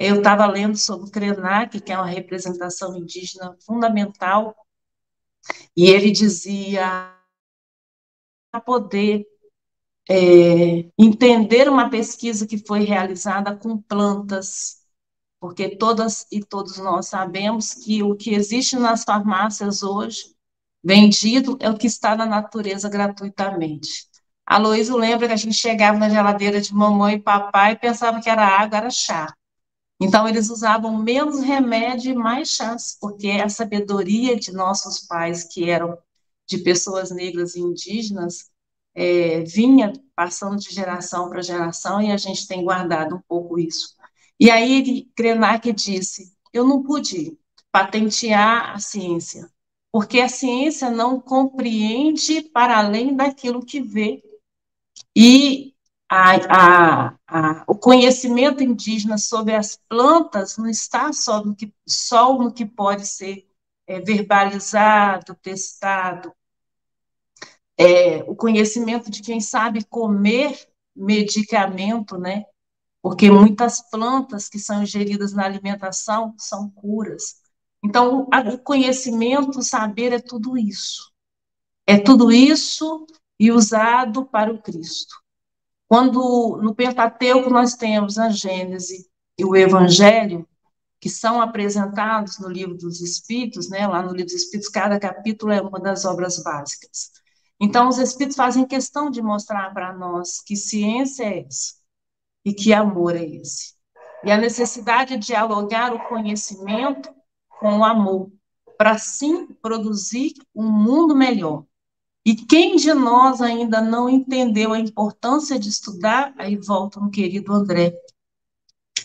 Eu estava lendo sobre o Krenak, que é uma representação indígena fundamental, e ele dizia para poder é, entender uma pesquisa que foi realizada com plantas porque todas e todos nós sabemos que o que existe nas farmácias hoje, vendido, é o que está na natureza gratuitamente. A Luísa lembra que a gente chegava na geladeira de mamãe e papai e pensava que era água, era chá. Então, eles usavam menos remédio e mais chás, porque a sabedoria de nossos pais, que eram de pessoas negras e indígenas, é, vinha passando de geração para geração e a gente tem guardado um pouco isso. E aí, Krenak disse: Eu não pude patentear a ciência, porque a ciência não compreende para além daquilo que vê. E a, a, a, o conhecimento indígena sobre as plantas não está só no que, só no que pode ser é, verbalizado, testado. É, o conhecimento de quem sabe comer medicamento, né? Porque muitas plantas que são ingeridas na alimentação são curas. Então, o conhecimento, o saber é tudo isso. É tudo isso e usado para o Cristo. Quando no Pentateuco nós temos a Gênese e o Evangelho, que são apresentados no livro dos Espíritos, né? Lá no livro dos Espíritos, cada capítulo é uma das obras básicas. Então, os Espíritos fazem questão de mostrar para nós que ciência é essa e que amor é esse. E a necessidade de dialogar o conhecimento com o amor, para sim produzir um mundo melhor, e quem de nós ainda não entendeu a importância de estudar, aí volta no querido André,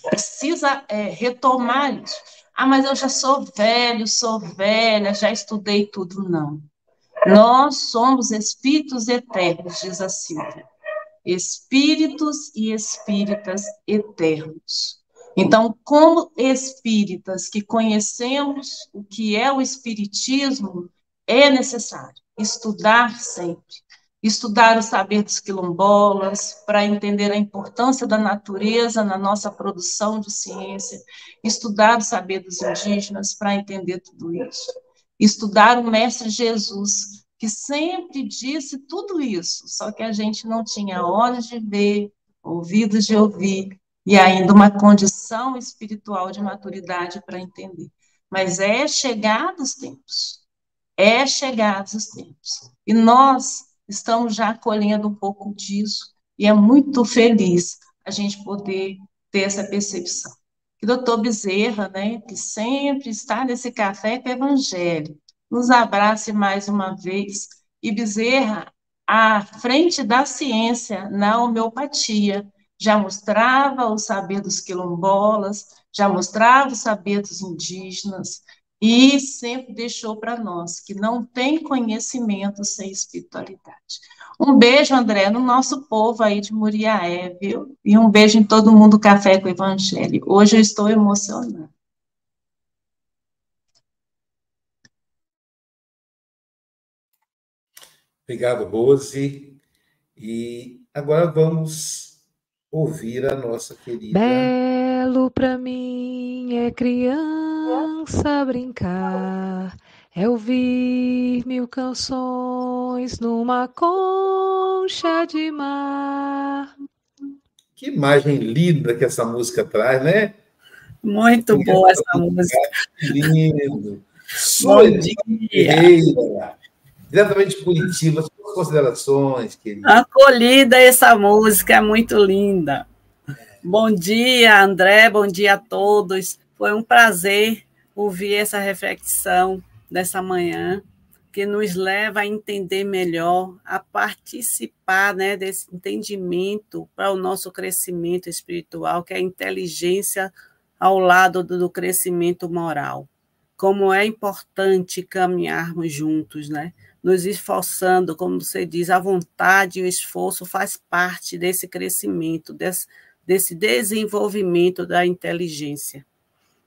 precisa é, retomar isso. Ah, mas eu já sou velho, sou velha, já estudei tudo. Não. Nós somos espíritos eternos, diz a Silvia. Espíritos e espíritas eternos. Então, como espíritas que conhecemos o que é o espiritismo, é necessário estudar sempre. Estudar o saber dos quilombolas, para entender a importância da natureza na nossa produção de ciência. Estudar o saber dos indígenas, para entender tudo isso. Estudar o Mestre Jesus, que sempre disse tudo isso, só que a gente não tinha olhos de ver, ouvidos de ouvir, e ainda uma condição espiritual de maturidade para entender. Mas é chegados os tempos é chegados os tempos. E nós estamos já colhendo um pouco disso, e é muito feliz a gente poder ter essa percepção. Que o doutor Bezerra, né, que sempre está nesse café com o Evangelho, nos abrace mais uma vez. E Bezerra, à frente da ciência na homeopatia, já mostrava o saber dos quilombolas, já mostrava o saber dos indígenas, e sempre deixou para nós que não tem conhecimento sem espiritualidade. Um beijo, André, no nosso povo aí de Muriaé, viu? E um beijo em todo mundo Café com o Evangelho. Hoje eu estou emocionada. Obrigado, Rose. E agora vamos ouvir a nossa querida. Belo para mim é criança brincar, é ouvir mil canções numa concha de mar. Que imagem linda que essa música traz, né? Muito boa essa música. Lindo. Bom dia. Diretamente de Curitiba, suas considerações, querida. Acolhida essa música, é muito linda. Bom dia, André, bom dia a todos. Foi um prazer ouvir essa reflexão dessa manhã, que nos leva a entender melhor, a participar né, desse entendimento para o nosso crescimento espiritual, que é a inteligência ao lado do crescimento moral. Como é importante caminharmos juntos, né? nos esforçando, como você diz, a vontade e o esforço faz parte desse crescimento, desse, desse desenvolvimento da inteligência.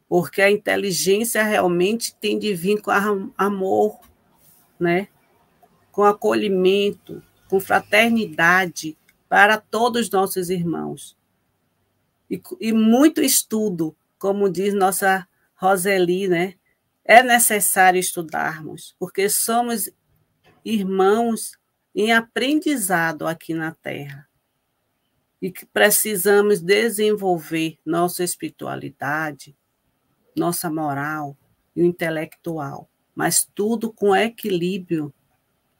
Porque a inteligência realmente tem de vir com amor, né? com acolhimento, com fraternidade para todos os nossos irmãos. E, e muito estudo, como diz nossa Roseli, né? É necessário estudarmos, porque somos irmãos em aprendizado aqui na Terra e que precisamos desenvolver nossa espiritualidade, nossa moral e o intelectual, mas tudo com equilíbrio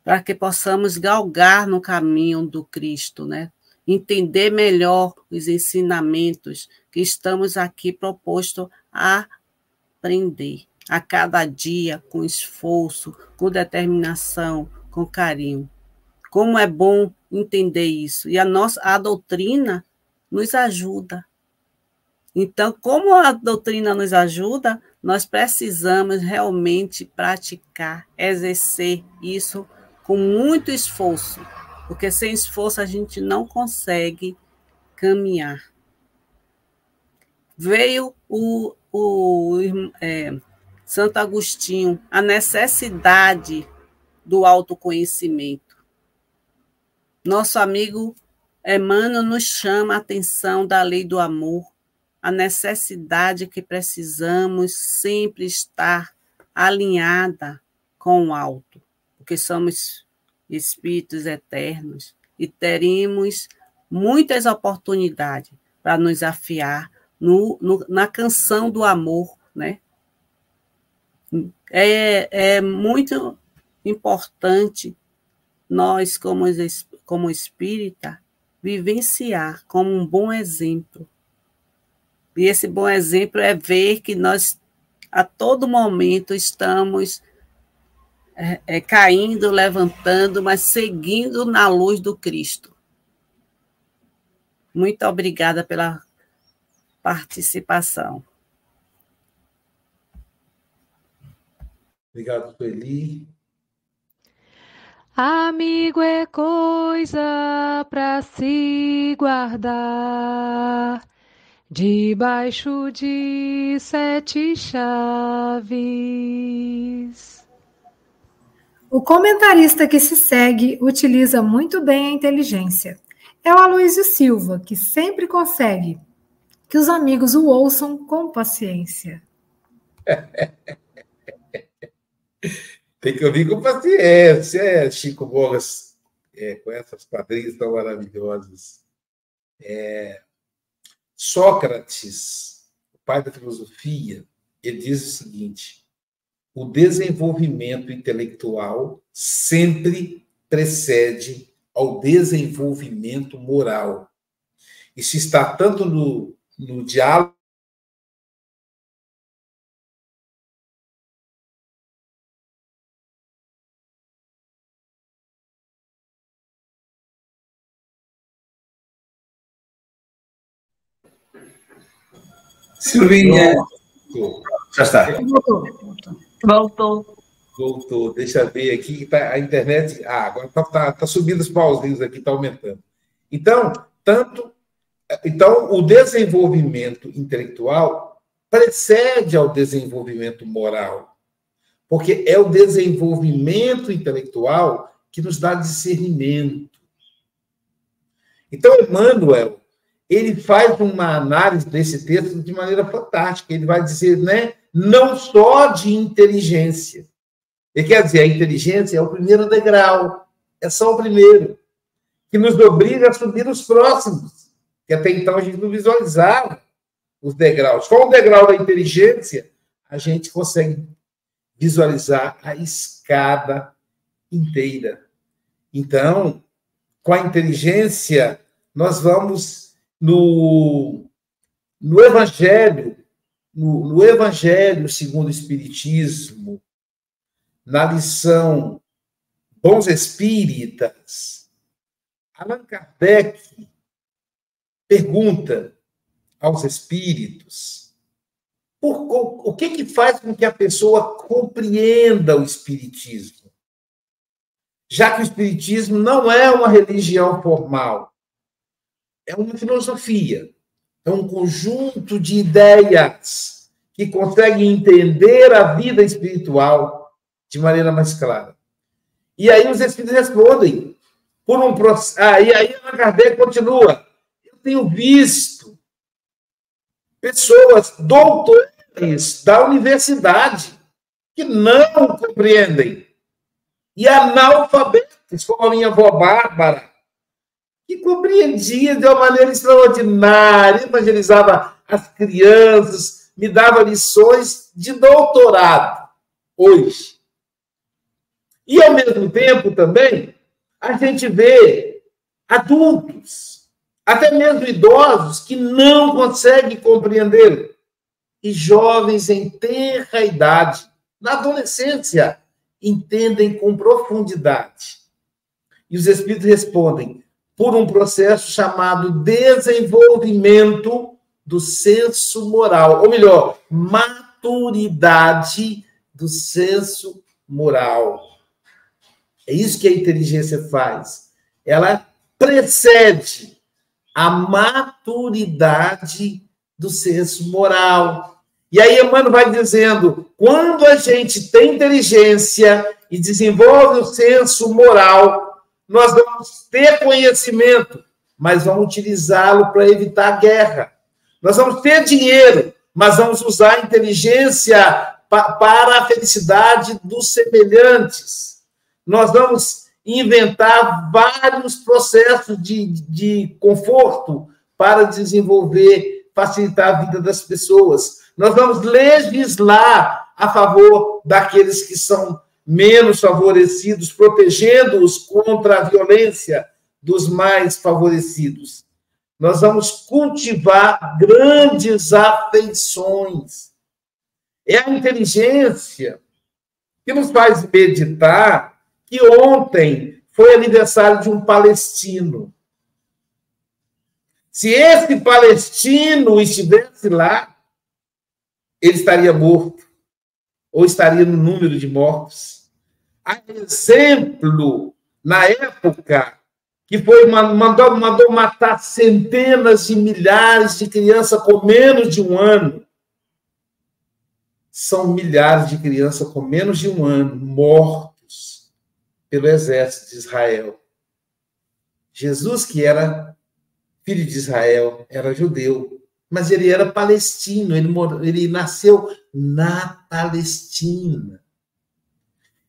para que possamos galgar no caminho do Cristo, né? entender melhor os ensinamentos que estamos aqui proposto a aprender a cada dia com esforço, com determinação, com carinho. Como é bom entender isso. E a nossa a doutrina nos ajuda. Então, como a doutrina nos ajuda, nós precisamos realmente praticar, exercer isso com muito esforço, porque sem esforço a gente não consegue caminhar. Veio o, o é, Santo Agostinho, a necessidade do autoconhecimento. Nosso amigo Emmanuel nos chama a atenção da lei do amor, a necessidade que precisamos sempre estar alinhada com o alto, porque somos espíritos eternos e teremos muitas oportunidades para nos afiar no, no, na canção do amor, né? É, é muito importante nós, como, como espírita, vivenciar como um bom exemplo. E esse bom exemplo é ver que nós, a todo momento, estamos é, é, caindo, levantando, mas seguindo na luz do Cristo. Muito obrigada pela participação. Obrigado, Sueli. Amigo é coisa para se guardar debaixo de sete chaves. O comentarista que se segue utiliza muito bem a inteligência. É o Aloysio Silva, que sempre consegue que os amigos o ouçam com paciência. Tem que ouvir com paciência, é, Chico Borges, é, com essas quadrinhas tão maravilhosas. É, Sócrates, o pai da filosofia, ele diz o seguinte: o desenvolvimento intelectual sempre precede ao desenvolvimento moral. Isso está tanto no, no diálogo Silvinha. Já está. Voltou. Voltou. Deixa eu ver aqui. Tá, a internet. Ah, agora está tá, tá subindo os pauzinhos aqui, está aumentando. Então, tanto. Então, o desenvolvimento intelectual precede ao desenvolvimento moral. Porque é o desenvolvimento intelectual que nos dá discernimento. Então, Emmanuel, ele faz uma análise desse texto de maneira fantástica. Ele vai dizer, né, não só de inteligência. Ele quer dizer, a inteligência é o primeiro degrau, é só o primeiro, que nos obriga a subir os próximos, que até então a gente não visualizava os degraus. Com o degrau da inteligência, a gente consegue visualizar a escada inteira. Então, com a inteligência, nós vamos no, no Evangelho, no, no Evangelho segundo o Espiritismo, na lição Bons Espíritas, Allan Kardec pergunta aos espíritos por, o, o que, que faz com que a pessoa compreenda o Espiritismo? Já que o Espiritismo não é uma religião formal, é uma filosofia, é um conjunto de ideias que conseguem entender a vida espiritual de maneira mais clara. E aí os espíritos respondem por um processo. Ah, e aí Allan Kardec continua. Eu tenho visto pessoas doutoras da universidade que não compreendem e analfabetos, como a minha avó Bárbara, que compreendia de uma maneira extraordinária, evangelizava as crianças, me dava lições de doutorado hoje. E, ao mesmo tempo, também, a gente vê adultos até mesmo idosos que não conseguem compreender, e jovens em tenra idade, na adolescência, entendem com profundidade. E os espíritos respondem por um processo chamado desenvolvimento do senso moral, ou melhor, maturidade do senso moral. É isso que a inteligência faz. Ela precede a maturidade do senso moral. E aí Emmanuel vai dizendo, quando a gente tem inteligência e desenvolve o senso moral, nós vamos ter conhecimento, mas vamos utilizá-lo para evitar guerra. Nós vamos ter dinheiro, mas vamos usar a inteligência para a felicidade dos semelhantes. Nós vamos inventar vários processos de, de conforto para desenvolver, facilitar a vida das pessoas. Nós vamos legislar a favor daqueles que são menos favorecidos, protegendo-os contra a violência dos mais favorecidos. Nós vamos cultivar grandes afeições. É a inteligência que nos faz meditar que ontem foi aniversário de um palestino. Se esse palestino estivesse lá, ele estaria morto, ou estaria no número de mortos. Há exemplo, na época, que foi mandou, mandou matar centenas de milhares de crianças com menos de um ano. São milhares de crianças com menos de um ano mortos pelo exército de Israel. Jesus, que era filho de Israel, era judeu, mas ele era palestino, ele, ele nasceu na Palestina.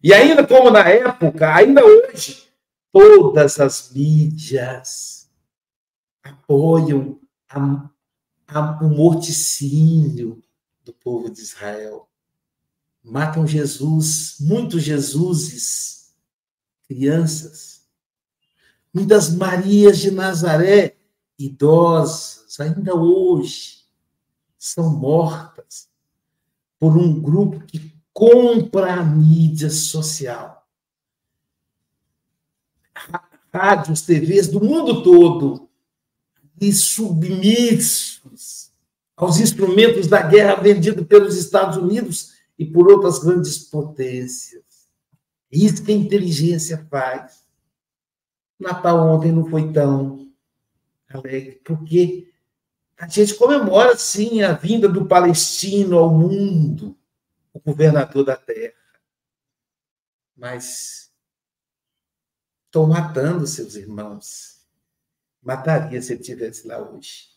E ainda como na época, ainda hoje, todas as mídias apoiam a, a, o morticínio do povo de Israel. Matam Jesus, muitos Jesuses, crianças. Muitas Marias de Nazaré, idosas, ainda hoje, são mortas por um grupo que compra a mídia social rádios, TVs do mundo todo e submissos aos instrumentos da guerra vendidos pelos Estados Unidos e por outras grandes potências. Isso que a inteligência faz. Natal ontem não foi tão alegre, porque a gente comemora, sim, a vinda do palestino ao mundo, o governador da terra. Mas Estão matando seus irmãos. Mataria se ele estivesse lá hoje.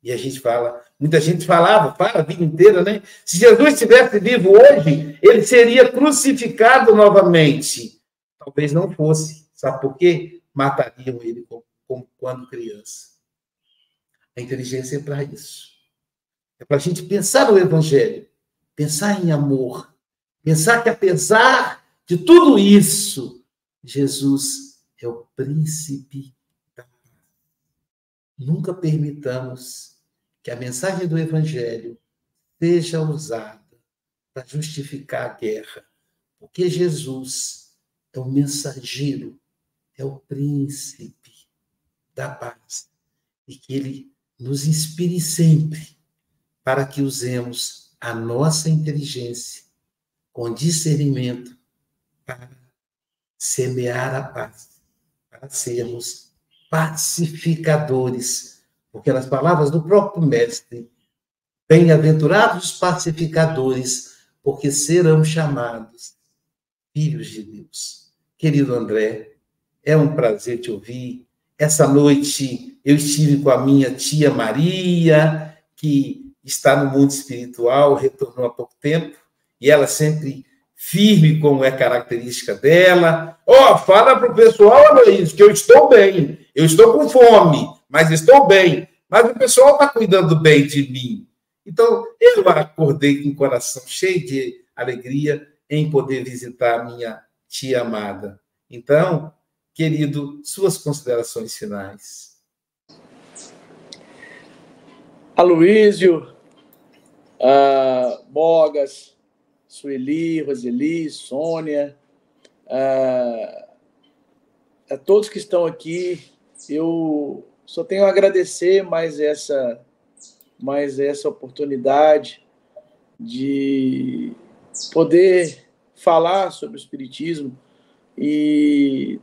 E a gente fala, muita gente falava, fala a vida inteira, né? Se Jesus estivesse vivo hoje, ele seria crucificado novamente. Talvez não fosse. Sabe por quê? Matariam ele como, como quando criança. A inteligência é para isso. É para a gente pensar no Evangelho, pensar em amor, pensar que apesar de tudo isso, Jesus é o príncipe da. Nunca permitamos que a mensagem do Evangelho seja usada para justificar a guerra, porque Jesus é o mensageiro, é o príncipe da paz, e que ele nos inspire sempre para que usemos a nossa inteligência com discernimento para semear a paz, para sermos pacificadores. Porque nas palavras do próprio Mestre, bem-aventurados os pacificadores, porque serão chamados filhos de Deus. Querido André, é um prazer te ouvir. Essa noite eu estive com a minha tia Maria, que está no mundo espiritual, retornou há pouco tempo, e ela sempre firme como é característica dela. Ó, oh, fala para o pessoal, Aloysio, que eu estou bem, eu estou com fome, mas estou bem. Mas o pessoal está cuidando bem de mim. Então, eu acordei com o coração cheio de alegria em poder visitar minha tia amada. Então, querido, suas considerações finais. Aloísio, uh, Mogas, Sueli, Roseli, Sônia, uh, a todos que estão aqui, eu só tenho a agradecer mais essa, mais essa oportunidade de poder falar sobre o Espiritismo e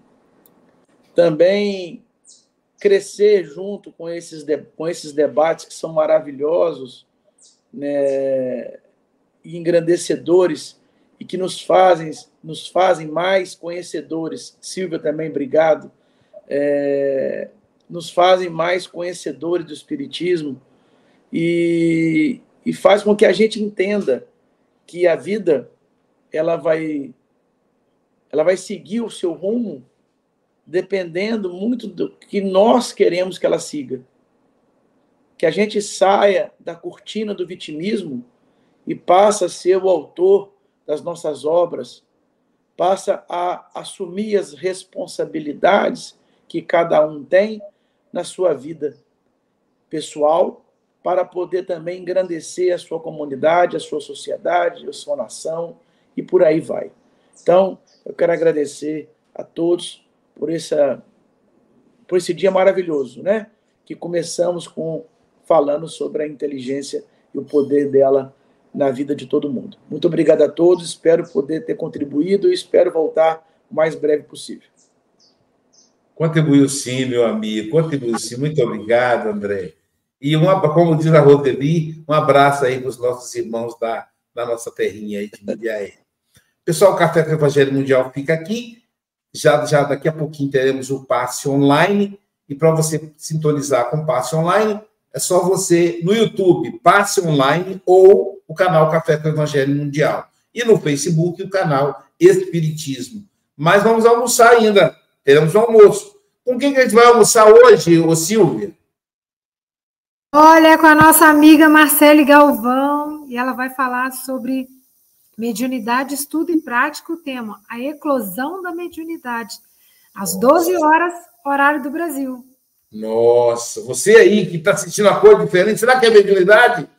também crescer junto com esses, com esses debates que são maravilhosos né, e engrandecedores e que nos fazem, nos fazem mais conhecedores. Silvia também, obrigado. É, nos fazem mais conhecedores do Espiritismo e, e faz com que a gente entenda que a vida ela vai ela vai seguir o seu rumo dependendo muito do que nós queremos que ela siga. Que a gente saia da cortina do vitimismo e passa a ser o autor das nossas obras, passa a assumir as responsabilidades que cada um tem na sua vida pessoal, para poder também engrandecer a sua comunidade, a sua sociedade, a sua nação e por aí vai. Então, eu quero agradecer a todos por, essa, por esse dia maravilhoso, né? Que começamos com falando sobre a inteligência e o poder dela na vida de todo mundo. Muito obrigado a todos, espero poder ter contribuído e espero voltar o mais breve possível. Contribuiu sim, meu amigo, contribuiu sim. Muito obrigado, André. E, uma, como diz a Rodeli, um abraço aí para os nossos irmãos da, da nossa terrinha aí de Mundiaí. Pessoal, o Café com o Evangelho Mundial fica aqui. Já, já daqui a pouquinho teremos o passe online. E para você sintonizar com o passe online, é só você no YouTube, passe online ou o canal Café com Evangelho Mundial. E no Facebook, o canal Espiritismo. Mas vamos almoçar ainda. Teremos um almoço. Com quem que a gente vai almoçar hoje, ô Silvia? Olha, com a nossa amiga Marcele Galvão, e ela vai falar sobre mediunidade, estudo e prática, o tema, a eclosão da mediunidade, às 12 horas, horário do Brasil. Nossa, você aí que está assistindo a cor diferente, será que é mediunidade?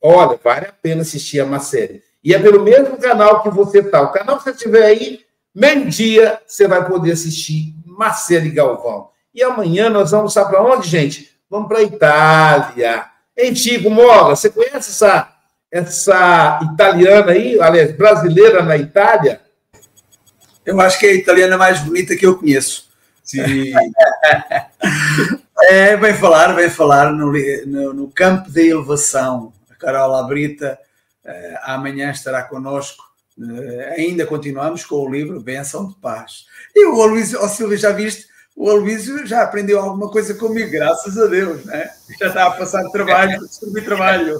Olha, vale a pena assistir a Marcele. E é pelo mesmo canal que você está. O canal que você tiver aí, meio-dia, você vai poder assistir Marcele Galvão. E amanhã nós vamos para onde, gente? Vamos para a Itália. Hein, Chico Moga, você conhece essa essa italiana aí, aliás, brasileira na Itália? Eu acho que é a italiana mais bonita que eu conheço. Sim. é, vem falar, vem falar no, no, no campo da elevação. A Carola Brita eh, amanhã estará conosco. Eh, ainda continuamos com o livro Benção de Paz. E o Aloysio, oh, Silvio, já viste? O Aloysio já aprendeu alguma coisa comigo, graças a Deus, né? Já está a passar trabalho, distribuir trabalho.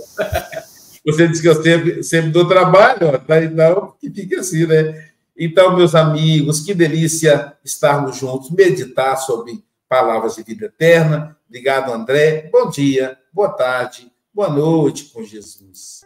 Você disse que eu sempre, sempre dou trabalho, ó, tá? então que fique assim, né? Então, meus amigos, que delícia estarmos juntos, meditar sobre palavras de vida eterna. Obrigado, André. Bom dia, boa tarde, boa noite com Jesus.